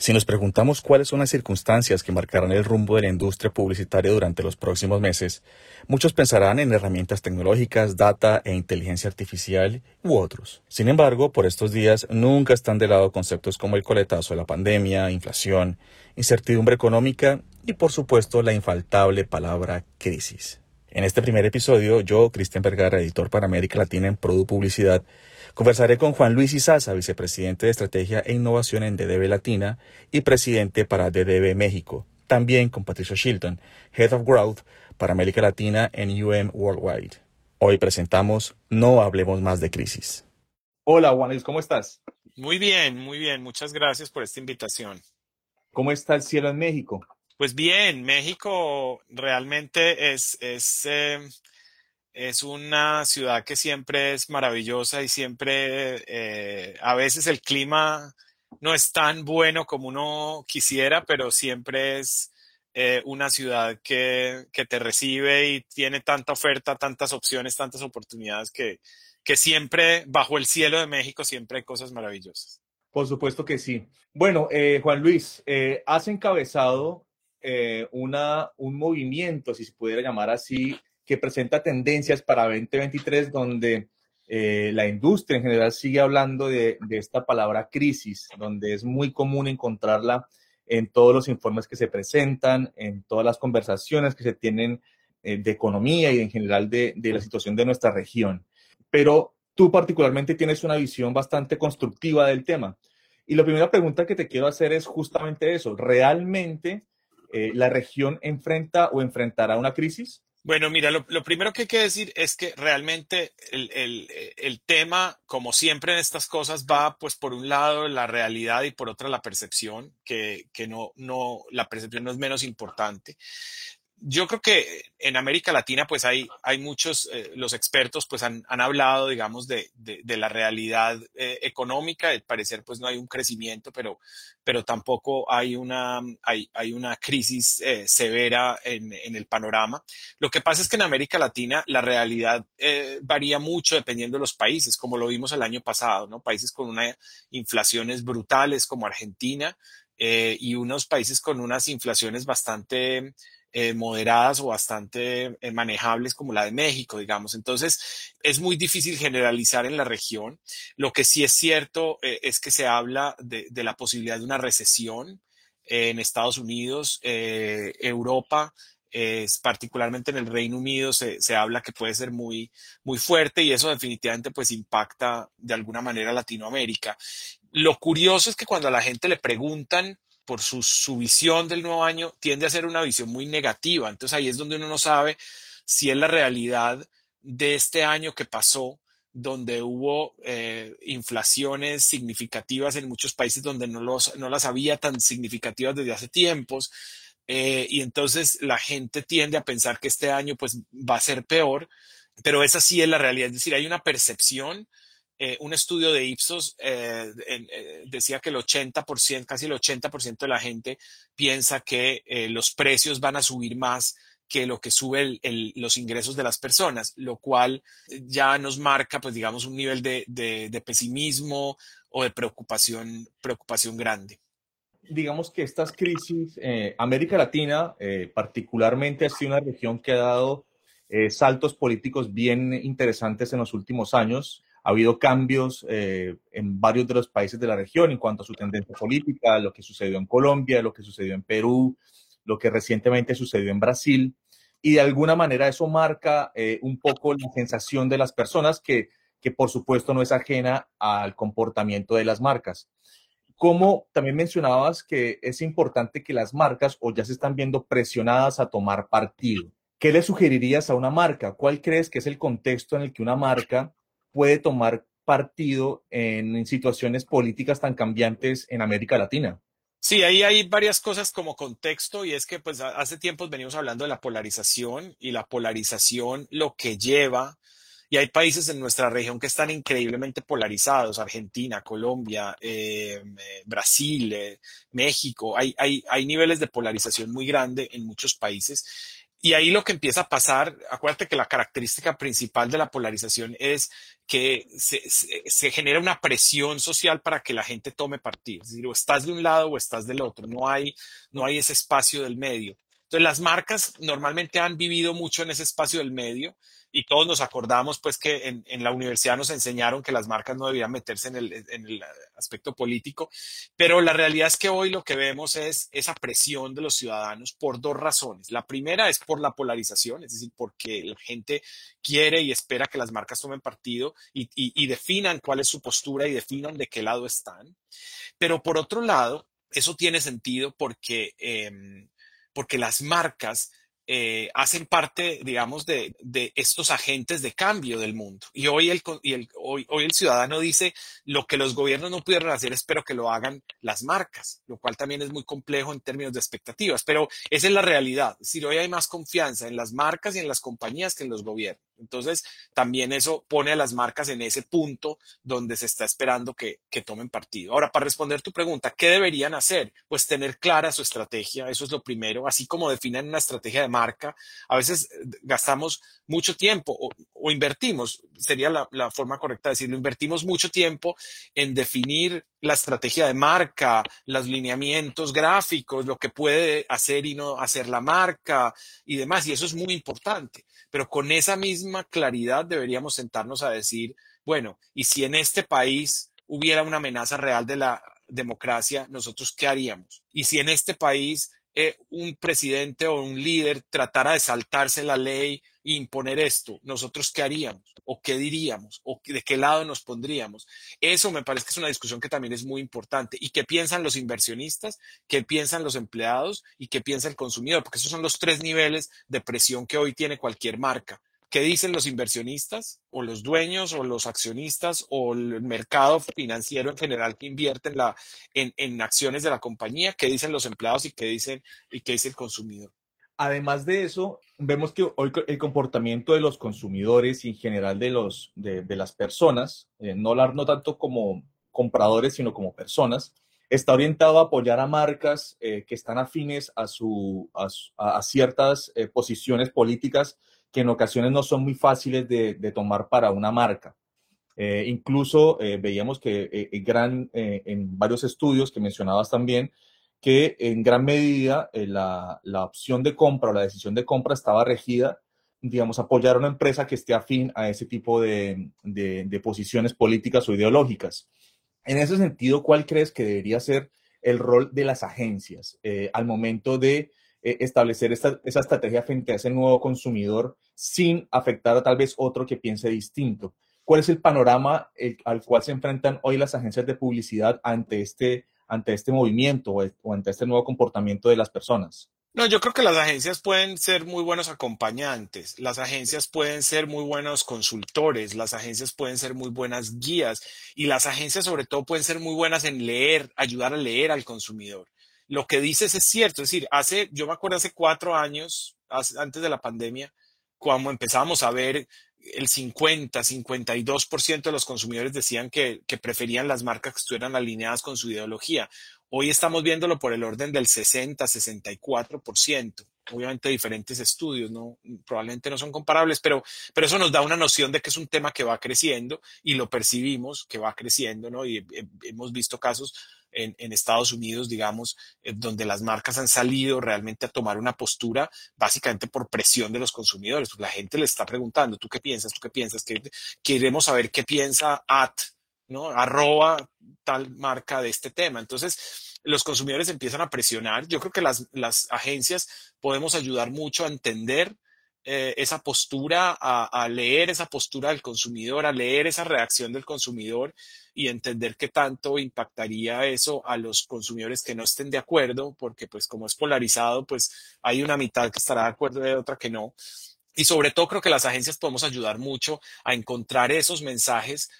Si nos preguntamos cuáles son las circunstancias que marcarán el rumbo de la industria publicitaria durante los próximos meses, muchos pensarán en herramientas tecnológicas, data e inteligencia artificial u otros. Sin embargo, por estos días nunca están de lado conceptos como el coletazo de la pandemia, inflación, incertidumbre económica y por supuesto la infaltable palabra crisis. En este primer episodio, yo, Cristian Vergara, editor para América Latina en Produ Publicidad, Conversaré con Juan Luis Izaza, vicepresidente de Estrategia e Innovación en DDB Latina y presidente para DDB México. También con Patricio Shilton, Head of Growth para América Latina en UM Worldwide. Hoy presentamos No hablemos más de crisis. Hola Juan Luis, ¿cómo estás? Muy bien, muy bien. Muchas gracias por esta invitación. ¿Cómo está el cielo en México? Pues bien, México realmente es, es eh, es una ciudad que siempre es maravillosa y siempre, eh, a veces el clima no es tan bueno como uno quisiera, pero siempre es eh, una ciudad que, que, te recibe y tiene tanta oferta, tantas opciones, tantas oportunidades que, que siempre, bajo el cielo de México, siempre hay cosas maravillosas. Por supuesto que sí. Bueno, Juan Luis, has encabezado una, un movimiento, si se pudiera llamar así, que presenta tendencias para 2023 donde eh, la industria en general sigue hablando de, esta palabra crisis, donde es muy común encontrarla en todos los informes que se presentan, en todas las conversaciones que se tienen eh, de economía y en general de, de la situación de nuestra región. Pero tú particularmente tienes una visión bastante constructiva del tema. Y la primera pregunta que te quiero hacer es justamente eso. ¿Realmente eh, la región enfrenta o enfrentará una crisis? Bueno, mira, lo, primero que hay que decir es que realmente el, tema, como siempre en estas cosas, va pues por un lado la realidad y por otra la percepción, que, que no, no, la percepción no es menos importante yo creo que en América Latina, pues hay, hay muchos, eh, los expertos pues han, han hablado, digamos, de, de, la realidad eh, económica. Al parecer, pues no hay un crecimiento, pero, pero tampoco hay una, hay, hay una crisis eh, severa en, en, el panorama. Lo que pasa es que en América Latina la realidad varía mucho dependiendo de los países, como lo vimos el año pasado, ¿no? Países con unas inflaciones brutales como Argentina y unos países con unas inflaciones bastante eh, moderadas o bastante eh, manejables como la de México, digamos. Entonces, es muy difícil generalizar en la región. Lo que sí es cierto eh, es que se habla de, la posibilidad de una recesión en Estados Unidos, Europa, es, particularmente en el Reino Unido se, se, habla que puede ser muy, muy fuerte y eso definitivamente pues impacta de alguna manera Latinoamérica. Lo curioso es que cuando a la gente le preguntan por su, visión del nuevo año, tiende a ser una visión muy negativa. Entonces ahí es donde uno no sabe si es la realidad de este año que pasó, donde hubo eh, inflaciones significativas en muchos países donde no, los, no las había tan significativas desde hace tiempos. Eh, y entonces la gente tiende a pensar que este año pues va a ser peor, pero esa sí es la realidad. Es decir, hay una percepción eh, un estudio de Ipsos eh, eh, decía que el 80%, casi el 80% de la gente piensa que los precios van a subir más que lo que sube los ingresos de las personas, lo cual ya nos marca, pues digamos, un nivel de, pesimismo o de preocupación, preocupación grande. Digamos que estas crisis, América Latina particularmente ha sido una región que ha dado saltos políticos bien interesantes en los últimos años ha habido cambios eh, en varios de los países de la región en cuanto a su tendencia política, lo que sucedió en Colombia, lo que sucedió en Perú, lo que recientemente sucedió en Brasil. Y de alguna manera eso marca eh, un poco la sensación de las personas que, que por supuesto no es ajena al comportamiento de las marcas. Como también mencionabas que es importante que las marcas o ya se están viendo presionadas a tomar partido. ¿Qué le sugerirías a una marca? ¿Cuál crees que es el contexto en el que una marca puede tomar partido en, situaciones políticas tan cambiantes en América Latina? Sí, ahí hay varias cosas como contexto y es que pues hace tiempos venimos hablando de la polarización y la polarización lo que lleva, y hay países en nuestra región que están increíblemente polarizados, Argentina, Colombia, eh, eh, Brasil, eh, México, hay, hay, hay niveles de polarización muy grande en muchos países y ahí lo que empieza a pasar, acuérdate que la característica principal de la polarización es que se, genera una presión social para que la gente tome partido. Es decir, o estás de un lado o estás del otro. No hay, no hay ese espacio del medio. Entonces, las marcas normalmente han vivido mucho en ese espacio del medio y todos nos acordamos pues que en, la universidad nos enseñaron que las marcas no debían meterse en el, en el, aspecto político, pero la realidad es que hoy lo que vemos es esa presión de los ciudadanos por dos razones. La primera es por la polarización, es decir, porque la gente quiere y espera que las marcas tomen partido y, y, definan cuál es su postura y definan de qué lado están. Pero por otro lado, eso tiene sentido porque, eh, porque las marcas eh, hacen parte, digamos, de, de, estos agentes de cambio del mundo. Y, hoy el, y el, hoy, hoy el ciudadano dice, lo que los gobiernos no pudieron hacer, espero que lo hagan las marcas, lo cual también es muy complejo en términos de expectativas, pero esa es la realidad. Es decir, hoy hay más confianza en las marcas y en las compañías que en los gobiernos. Entonces, también eso pone a las marcas en ese punto donde se está esperando que, que, tomen partido. Ahora, para responder tu pregunta, ¿qué deberían hacer? Pues tener clara su estrategia, eso es lo primero, así como definen una estrategia de marca. A veces eh, gastamos mucho tiempo o, o invertimos, sería la, la, forma correcta de decirlo, invertimos mucho tiempo en definir la estrategia de marca, los lineamientos gráficos, lo que puede hacer y no hacer la marca y demás, y eso es muy importante. Pero con esa misma claridad deberíamos sentarnos a decir, bueno, y si en este país hubiera una amenaza real de la democracia, nosotros qué haríamos? Y si en este país eh, un presidente o un líder tratara de saltarse la ley e imponer esto, ¿nosotros qué haríamos? ¿O qué diríamos? ¿O de qué lado nos pondríamos? Eso me parece que es una discusión que también es muy importante. ¿Y qué piensan los inversionistas? ¿Qué piensan los empleados? ¿Y qué piensa el consumidor? Porque esos son los tres niveles de presión que hoy tiene cualquier marca. ¿Qué dicen los inversionistas o los dueños o los accionistas o el mercado financiero en general que invierte en, acciones de la compañía? ¿Qué dicen los empleados y qué, dicen, y qué dice el consumidor? Además de eso, vemos que hoy el comportamiento de los consumidores y en general de, los, de las personas, eh, no, no tanto como compradores, sino como personas, está orientado a apoyar a marcas eh, que están afines a, su, a, a ciertas eh, posiciones políticas que en ocasiones no son muy fáciles de, de tomar para una marca. Eh, incluso eh, veíamos que eh, gran, eh, en varios estudios que mencionabas también, que en gran medida eh, la, la, opción de compra o la decisión de compra estaba regida, digamos, apoyar a una empresa que esté afín a ese tipo de, de, de posiciones políticas o ideológicas. En ese sentido, ¿cuál crees que debería ser el rol de las agencias eh, al momento de eh, establecer esta, esa estrategia frente a ese nuevo consumidor sin afectar a tal vez otro que piense distinto. ¿Cuál es el panorama al cual se enfrentan hoy las agencias de publicidad ante este, ante este movimiento o, o ante este nuevo comportamiento de las personas? No, yo creo que las agencias pueden ser muy buenos acompañantes, las agencias pueden ser muy buenos consultores, las agencias pueden ser muy buenas guías y las agencias sobre todo pueden ser muy buenas en leer, ayudar a leer al consumidor lo que dices es cierto. Es decir, hace, yo me acuerdo hace cuatro años, antes de la pandemia, cuando empezábamos a ver el 50, 52% de los consumidores decían que, que, preferían las marcas que estuvieran alineadas con su ideología. Hoy estamos viéndolo por el orden del 60, 64%. Obviamente diferentes estudios, ¿no? Probablemente no son comparables, pero, pero eso nos da una noción de que es un tema que va creciendo y lo percibimos que va creciendo, ¿no? Y hemos visto casos en, en, Estados Unidos, digamos, eh, donde las marcas han salido realmente a tomar una postura básicamente por presión de los consumidores. Pues la gente le está preguntando, ¿tú qué piensas? ¿Tú qué piensas? ¿Qué, queremos saber qué piensa at, ¿no? Arroba tal marca de este tema. Entonces, los consumidores empiezan a presionar. Yo creo que las, las agencias podemos ayudar mucho a entender eh, esa postura, a, a, leer esa postura del consumidor, a leer esa reacción del consumidor y entender qué tanto impactaría eso a los consumidores que no estén de acuerdo, porque pues como es polarizado, pues hay una mitad que estará de acuerdo y otra que no. Y sobre todo creo que las agencias podemos ayudar mucho a encontrar esos mensajes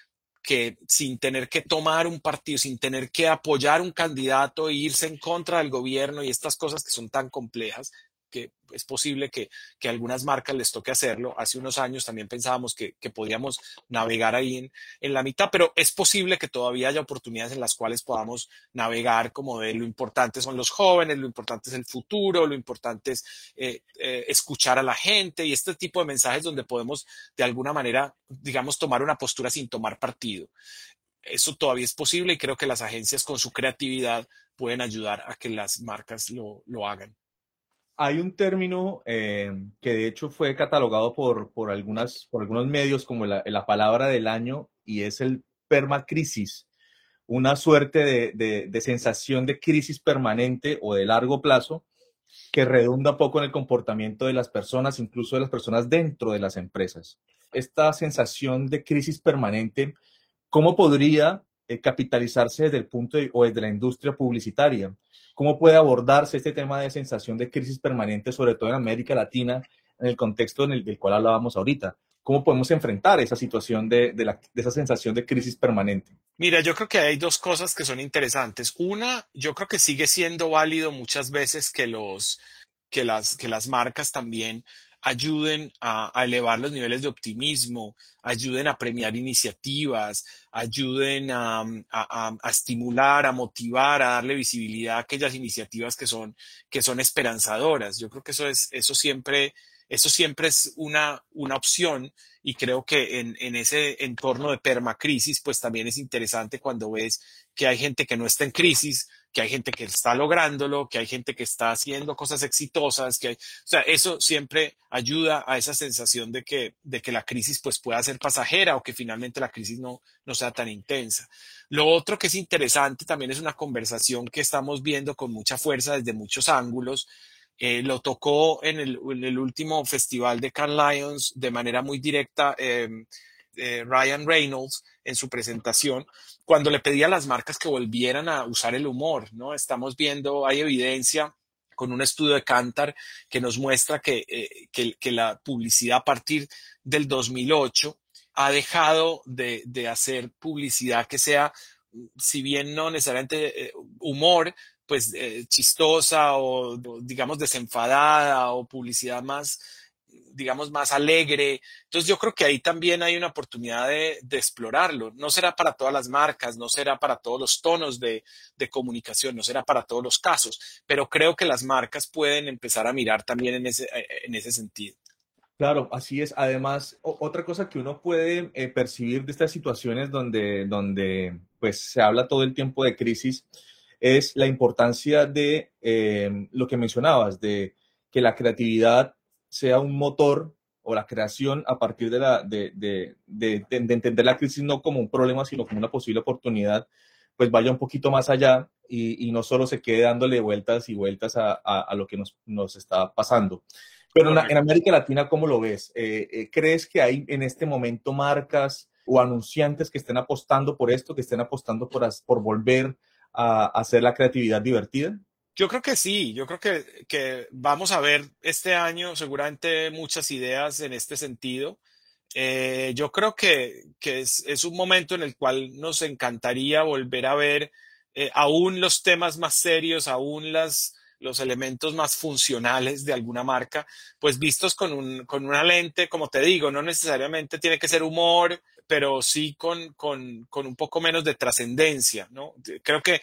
que sin tener que tomar un partido, sin tener que apoyar un candidato e irse en contra del gobierno y estas cosas que son tan complejas, que es posible que, que algunas marcas les toque hacerlo. Hace unos años también pensábamos que, que podíamos navegar ahí en, en, la mitad, pero es posible que todavía haya oportunidades en las cuales podamos navegar como de lo importante son los jóvenes, lo importante es el futuro, lo importante es eh, eh, escuchar a la gente y este tipo de mensajes donde podemos de alguna manera, digamos, tomar una postura sin tomar partido. Eso todavía es posible y creo que las agencias con su creatividad pueden ayudar a que las marcas lo, lo hagan hay un término eh, que de hecho fue catalogado por, por, algunas, por algunos medios como la, la palabra del año y es el permacrisis, una suerte de, de, de, sensación de crisis permanente o de largo plazo que redunda poco en el comportamiento de las personas, incluso de las personas dentro de las empresas. Esta sensación de crisis permanente, ¿cómo podría eh, capitalizarse desde el punto de, o desde la industria publicitaria? ¿Cómo puede abordarse este tema de sensación de crisis permanente, sobre todo en América Latina, en el contexto en el del cual hablábamos ahorita? ¿Cómo podemos enfrentar esa situación de, esa sensación de crisis permanente? Mira, yo creo que hay dos cosas que son interesantes. Una, yo creo que sigue siendo válido muchas veces que, las, que las marcas también ayuden a, elevar los niveles de optimismo, ayuden a premiar iniciativas, ayuden a, a, a, estimular, a motivar, a darle visibilidad a aquellas iniciativas que son, que son esperanzadoras. Yo creo que eso es, eso siempre, eso siempre es una, una opción y creo que en, en ese entorno de permacrisis, pues también es interesante cuando ves que hay gente que no está en crisis, que hay gente que está lográndolo, que hay gente que está haciendo cosas exitosas, que hay, o sea, eso siempre ayuda a esa sensación de que, de que la crisis pues pueda ser pasajera o que finalmente la crisis no, no sea tan intensa. Lo otro que es interesante también es una conversación que estamos viendo con mucha fuerza desde muchos ángulos. Eh, lo tocó en el, en el, último festival de Cannes Lions de manera muy directa eh, eh, Ryan Reynolds en su presentación cuando le pedía a las marcas que volvieran a usar el humor, ¿no? Estamos viendo, hay evidencia con un estudio de Cantar que nos muestra que, eh, que, que, la publicidad a partir del 2008 ha dejado de, de hacer publicidad que sea, si bien no necesariamente eh, humor, pues chistosa o digamos desenfadada o publicidad más digamos, más alegre. Entonces yo creo que ahí también hay una oportunidad de, explorarlo. No será para todas las marcas, no será para todos los tonos de, de, comunicación, no será para todos los casos, pero creo que las marcas pueden empezar a mirar también en ese, eh, en ese sentido. Claro, así es. Además, otra cosa que uno puede eh, percibir de estas situaciones donde, donde pues, se habla todo el tiempo de crisis es la importancia de eh, lo que mencionabas, de que la creatividad sea un motor o la creación a partir de, la, de, de, de, de, entender la crisis no como un problema, sino como una posible oportunidad, pues vaya un poquito más allá y, y no solo se quede dándole vueltas y vueltas a, a, a lo que nos, nos, está pasando. Pero en, en, América Latina, ¿cómo lo ves? Eh, eh, ¿Crees que hay en este momento marcas o anunciantes que estén apostando por esto, que estén apostando por, por volver a, a hacer la creatividad divertida? Yo creo que sí, yo creo que, que, vamos a ver este año seguramente muchas ideas en este sentido. Eh, yo creo que, que es, es, un momento en el cual nos encantaría volver a ver eh, aún los temas más serios, aún las, los elementos más funcionales de alguna marca, pues vistos con, un, con una lente, como te digo, no necesariamente tiene que ser humor, pero sí con, con, con un poco menos de trascendencia, ¿no? Creo que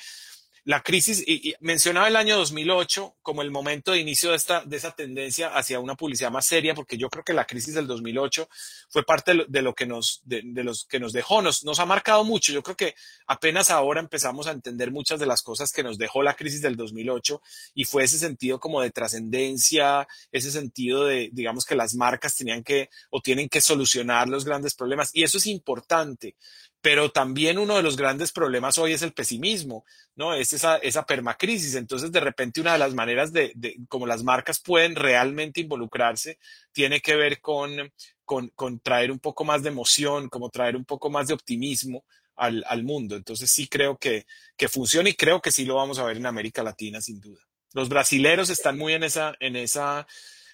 la crisis, y, mencionaba el año 2008 como el momento de inicio de, esta, de esa tendencia hacia una publicidad más seria, porque yo creo que la crisis del 2008 fue parte de lo, de lo que, nos, de, de, los que nos dejó, nos, nos ha marcado mucho. Yo creo que apenas ahora empezamos a entender muchas de las cosas que nos dejó la crisis del 2008 y fue ese sentido como de trascendencia, ese sentido de, digamos, que las marcas tenían que o tienen que solucionar los grandes problemas. Y eso es importante pero también uno de los grandes problemas hoy es el pesimismo, ¿no? Es esa, esa permacrisis. Entonces, de repente, una de las maneras de, de como las marcas pueden realmente involucrarse tiene que ver con, con, traer un poco más de emoción, como traer un poco más de optimismo al, al mundo. Entonces, sí creo que, que funciona y creo que sí lo vamos a ver en América Latina, sin duda. Los brasileros están muy en esa, en esa,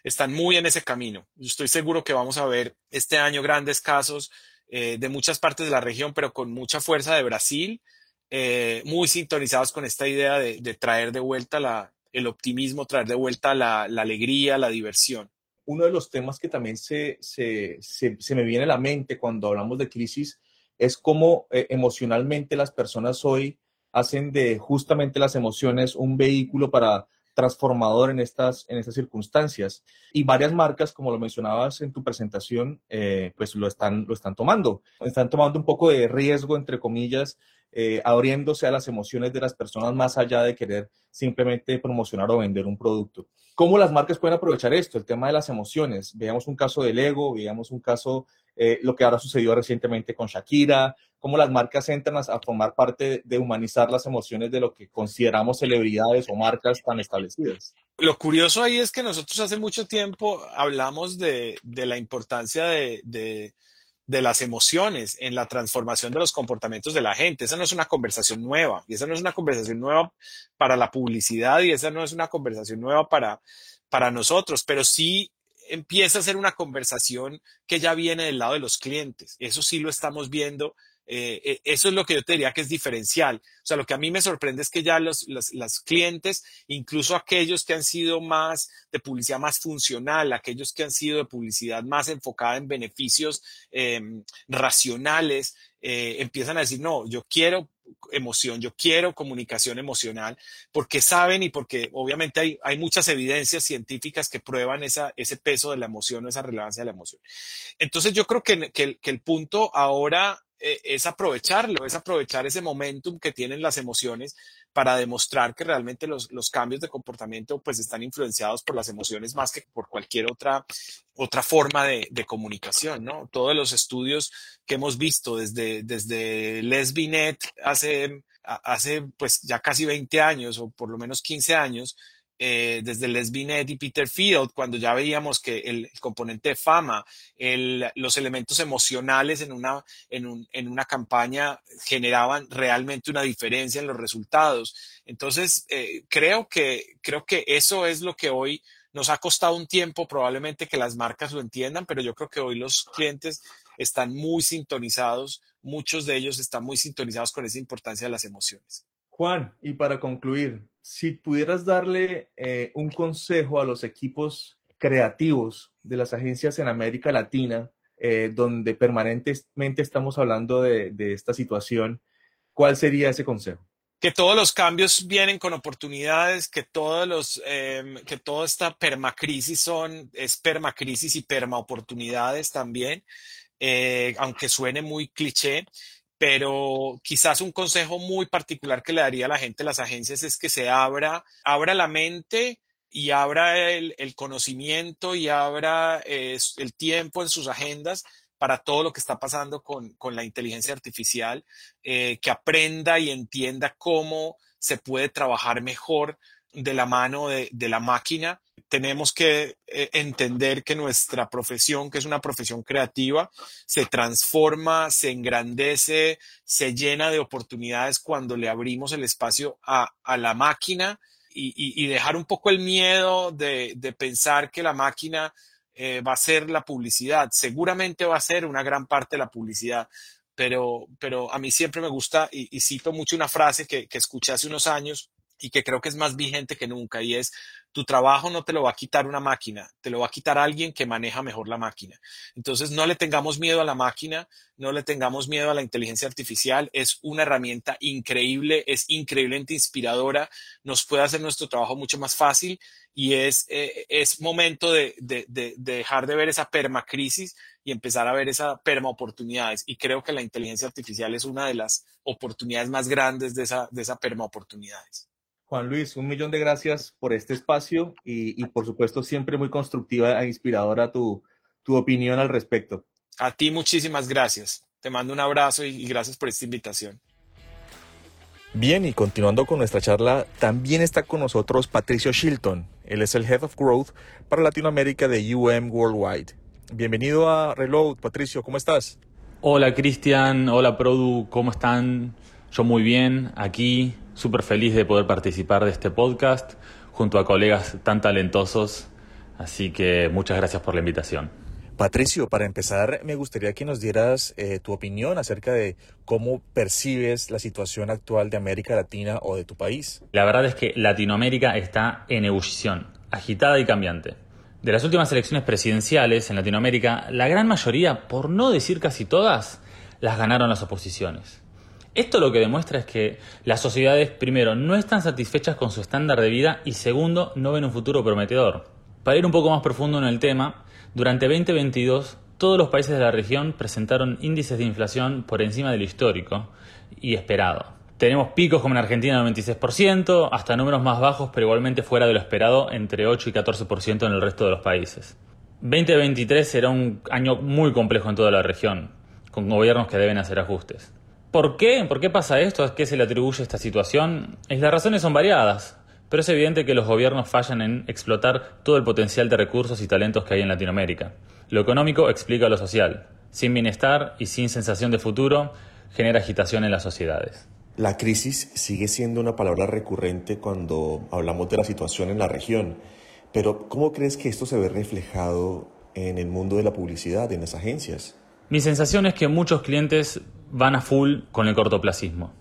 están muy en ese camino. Estoy seguro que vamos a ver este año grandes casos eh, de muchas partes de la región, pero con mucha fuerza de Brasil, eh, muy sintonizados con esta idea de, traer de vuelta la, el optimismo, traer de vuelta la, alegría, la diversión. Uno de los temas que también se, se, se, me viene a la mente cuando hablamos de crisis es cómo emocionalmente las personas hoy hacen de justamente las emociones un vehículo para transformador en estas, en estas circunstancias. Y varias marcas, como lo mencionabas en tu presentación, eh, pues lo están, lo están tomando. Están tomando un poco de riesgo, entre comillas, eh, abriéndose a las emociones de las personas más allá de querer simplemente promocionar o vender un producto. ¿Cómo las marcas pueden aprovechar esto? El tema de las emociones. Veamos un caso del ego, veamos un caso, eh, lo que ahora sucedió recientemente con Shakira, cómo las marcas entran a, formar parte de humanizar las emociones de lo que consideramos celebridades o marcas tan establecidas. Lo curioso ahí es que nosotros hace mucho tiempo hablamos de, la importancia de, de, las emociones en la transformación de los comportamientos de la gente. Esa no es una conversación nueva y esa no es una conversación nueva para la publicidad y esa no es una conversación nueva para, para nosotros, pero sí empieza a ser una conversación que ya viene del lado de los clientes. Eso sí lo estamos viendo eh, eh, eso es lo que yo te diría que es diferencial. O sea, lo que a mí me sorprende es que ya los, clientes, incluso aquellos que han sido más de publicidad más funcional, aquellos que han sido de publicidad más enfocada en beneficios em, racionales, eh, empiezan a decir, no, yo quiero emoción, yo quiero comunicación emocional, porque saben y porque obviamente hay, hay muchas evidencias científicas que prueban esa, ese peso de la emoción o esa relevancia de la emoción. Entonces yo creo que, que el punto ahora eh, es aprovecharlo, es aprovechar ese momentum que tienen las emociones para demostrar que realmente los, cambios de comportamiento pues están influenciados por las emociones más que por cualquier otra, otra forma de, comunicación, ¿no? Todos los estudios que hemos visto desde, desde Lesbinet hace, hace pues ya casi 20 años o por lo menos 15 años, eh, desde Les Binet y Peter Field, cuando ya veíamos que el, componente de fama, los elementos emocionales en una, en, una campaña generaban realmente una diferencia en los resultados. Entonces, eh, creo, que, creo que eso es lo que hoy nos ha costado un tiempo, probablemente que las marcas lo entiendan, pero yo creo que hoy los clientes están muy sintonizados, muchos de ellos están muy sintonizados con esa importancia de las emociones. Juan, y para concluir, si pudieras darle eh, un consejo a los equipos creativos de las agencias en América Latina, eh, donde permanentemente estamos hablando de, esta situación, ¿cuál sería ese consejo? que todos los cambios vienen con oportunidades, que todos los, em, que toda esta permacrisis son, es permacrisis y permaoportunidades también, eh, aunque suene muy cliché, pero quizás un consejo muy particular que le daría a la gente las agencias es que se abra, abra la mente y abra el, conocimiento y abra eh, el tiempo en sus agendas para todo lo que está pasando con, la inteligencia artificial, eh, que aprenda y entienda cómo se puede trabajar mejor de la mano de, la máquina. Tenemos que eh, entender que nuestra profesión, que es una profesión creativa, se transforma, se engrandece, se llena de oportunidades cuando le abrimos el espacio a, la máquina y, dejar un poco el miedo de, pensar que la máquina eh, va a ser la publicidad. Seguramente va a ser una gran parte de la publicidad, pero, pero a mí siempre me gusta y, cito mucho una frase que, que escuché hace unos años y que creo que es más vigente que nunca y es tu trabajo no te lo va a quitar una máquina, te lo va a quitar alguien que maneja mejor la máquina. Entonces no le tengamos miedo a la máquina, no le tengamos miedo a la inteligencia artificial, es una herramienta increíble, es increíblemente inspiradora, nos puede hacer nuestro trabajo mucho más fácil y es, eh, es momento de, de, de, dejar de ver esa permacrisis y empezar a ver esa perma oportunidades. Y creo que la inteligencia artificial es una de las oportunidades más grandes de esa, de esa perma oportunidades. Juan Luis, un millón de gracias por este espacio y, por supuesto siempre muy constructiva e inspiradora tu, tu, opinión al respecto. A ti muchísimas gracias. Te mando un abrazo y, gracias por esta invitación. Bien, y continuando con nuestra charla, también está con nosotros Patricio Shilton. Él es el Head of Growth para Latinoamérica de UM Worldwide. Bienvenido a Reload, Patricio, ¿cómo estás? Hola Cristian, hola Produ, ¿cómo están? Yo muy bien, aquí súper feliz de poder participar de este podcast junto a colegas tan talentosos, así que muchas gracias por la invitación. Patricio, para empezar, me gustaría que nos dieras eh, tu opinión acerca de cómo percibes la situación actual de América Latina o de tu país. La verdad es que Latinoamérica está en ebullición, agitada y cambiante. De las últimas elecciones presidenciales en Latinoamérica, la gran mayoría, por no decir casi todas, las ganaron las oposiciones. Esto lo que demuestra es que las sociedades, primero, no están satisfechas con su estándar de vida y segundo, no ven un futuro prometedor. Para ir un poco más profundo en el tema, durante 2022, todos los países de la región presentaron índices de inflación por encima de lo histórico y esperado. Tenemos picos como en Argentina del 96%, hasta números más bajos, pero igualmente fuera de lo esperado, entre 8 y 14% en el resto de los países. 2023 será un año muy complejo en toda la región, con gobiernos que deben hacer ajustes. ¿Por qué? ¿Por qué pasa esto? ¿A qué se le atribuye esta situación? Y las razones son variadas pero es evidente que los gobiernos fallan en explotar todo el potencial de recursos y talentos que hay en Latinoamérica. Lo económico explica lo social. Sin bienestar y sin sensación de futuro, genera agitación en las sociedades. La crisis sigue siendo una palabra recurrente cuando hablamos de la situación en la región, pero ¿cómo crees que esto se ve reflejado en el mundo de la publicidad, en las agencias? Mi sensación es que muchos clientes van a full con el cortoplacismo.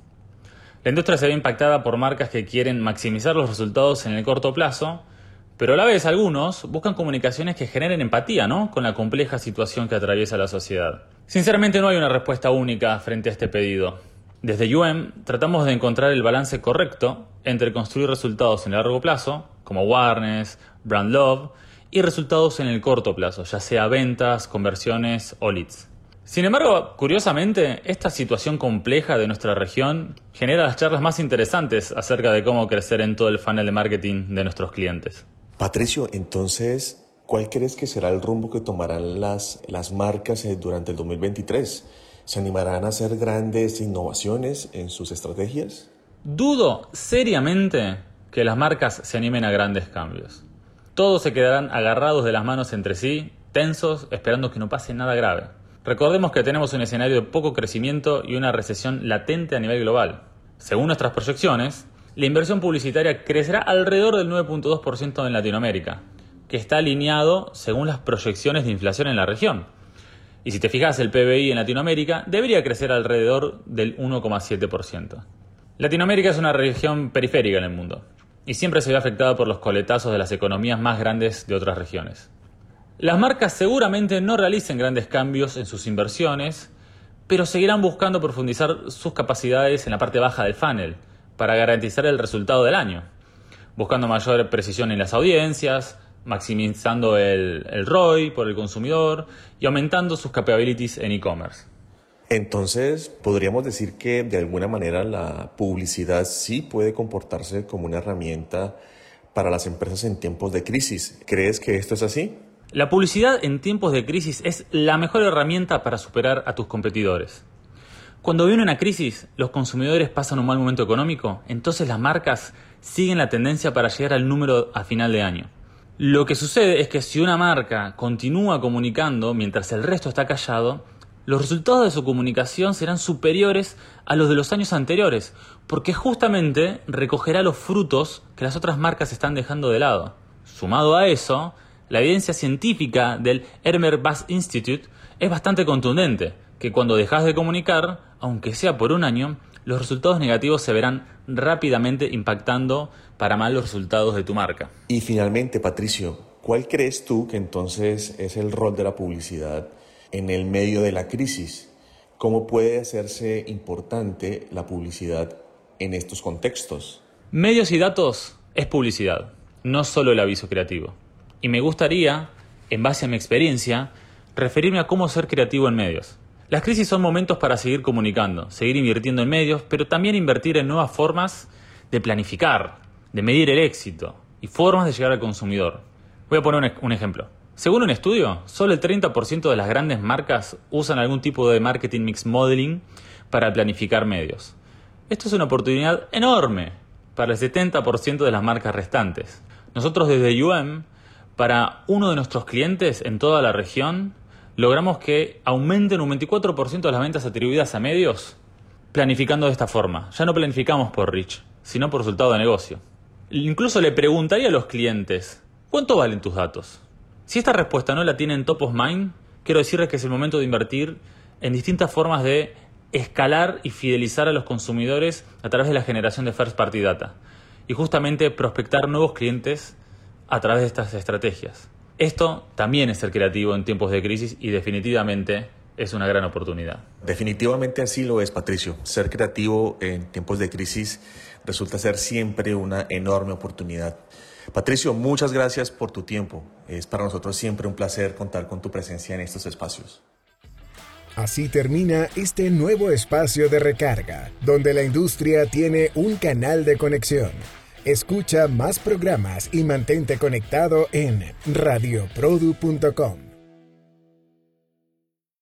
La industria se ve impactada por marcas que quieren maximizar los resultados en el corto plazo, pero a la vez algunos buscan comunicaciones que generen empatía, ¿no? Con la compleja situación que atraviesa la sociedad. Sinceramente no hay una respuesta única frente a este pedido. Desde UM tratamos de encontrar el balance correcto entre construir resultados en el largo plazo, como awareness, brand love, y resultados en el corto plazo, ya sea ventas, conversiones o leads. Sin embargo, curiosamente, esta situación compleja de nuestra región genera las charlas más interesantes acerca de cómo crecer en todo el funnel de marketing de nuestros clientes. Patricio, entonces, ¿cuál crees que será el rumbo que tomarán las, las marcas eh, durante el 2023? ¿Se animarán a hacer grandes innovaciones en sus estrategias? Dudo seriamente que las marcas se animen a grandes cambios. Todos se quedarán agarrados de las manos entre sí, tensos, esperando que no pase nada grave. Recordemos que tenemos un escenario de poco crecimiento y una recesión latente a nivel global. Según nuestras proyecciones, la inversión publicitaria crecerá alrededor del 9.2% en Latinoamérica, que está alineado según las proyecciones de inflación en la región. Y si te fijas, el PBI en Latinoamérica debería crecer alrededor del 1,7%. Latinoamérica es una región periférica en el mundo y siempre se ve afectada por los coletazos de las economías más grandes de otras regiones. Las marcas seguramente no realicen grandes cambios en sus inversiones, pero seguirán buscando profundizar sus capacidades en la parte baja del funnel para garantizar el resultado del año, buscando mayor precisión en las audiencias, maximizando el, el ROI por el consumidor y aumentando sus capabilities en e-commerce. Entonces, podríamos decir que de alguna manera la publicidad sí puede comportarse como una herramienta para las empresas en tiempos de crisis. ¿Crees que esto es así? La publicidad en tiempos de crisis es la mejor herramienta para superar a tus competidores. Cuando viene una crisis, los consumidores pasan un mal momento económico, entonces las marcas siguen la tendencia para llegar al número a final de año. Lo que sucede es que si una marca continúa comunicando mientras el resto está callado, los resultados de su comunicación serán superiores a los de los años anteriores, porque justamente recogerá los frutos que las otras marcas están dejando de lado. Sumado a eso, la evidencia científica del Hermer Bass Institute es bastante contundente, que cuando dejas de comunicar, aunque sea por un año, los resultados negativos se verán rápidamente impactando para mal los resultados de tu marca. Y finalmente, Patricio, ¿cuál crees tú que entonces es el rol de la publicidad en el medio de la crisis? ¿Cómo puede hacerse importante la publicidad en estos contextos? Medios y datos es publicidad, no solo el aviso creativo. Y me gustaría, en base a mi experiencia, referirme a cómo ser creativo en medios. Las crisis son momentos para seguir comunicando, seguir invirtiendo en medios, pero también invertir en nuevas formas de planificar, de medir el éxito y formas de llegar al consumidor. Voy a poner un, ejemplo. Según un estudio, solo el 30% de las grandes marcas usan algún tipo de marketing mix modeling para planificar medios. Esto es una oportunidad enorme para el 70% de las marcas restantes. Nosotros desde UM para uno de nuestros clientes en toda la región, logramos que aumenten un 24% de las ventas atribuidas a medios planificando de esta forma. Ya no planificamos por reach, sino por resultado de negocio. Incluso le preguntaría a los clientes, ¿cuánto valen tus datos? Si esta respuesta no la tienen top of mind, quiero decirles que es el momento de invertir en distintas formas de escalar y fidelizar a los consumidores a través de la generación de first party data y justamente prospectar nuevos clientes a través de estas estrategias. Esto también es ser creativo en tiempos de crisis y definitivamente es una gran oportunidad. Definitivamente así lo es, Patricio. Ser creativo en tiempos de crisis resulta ser siempre una enorme oportunidad. Patricio, muchas gracias por tu tiempo. Es para nosotros siempre un placer contar con tu presencia en estos espacios. Así termina este nuevo espacio de recarga, donde la industria tiene un canal de conexión. Escucha más programas y mantente conectado en radioprodu.com.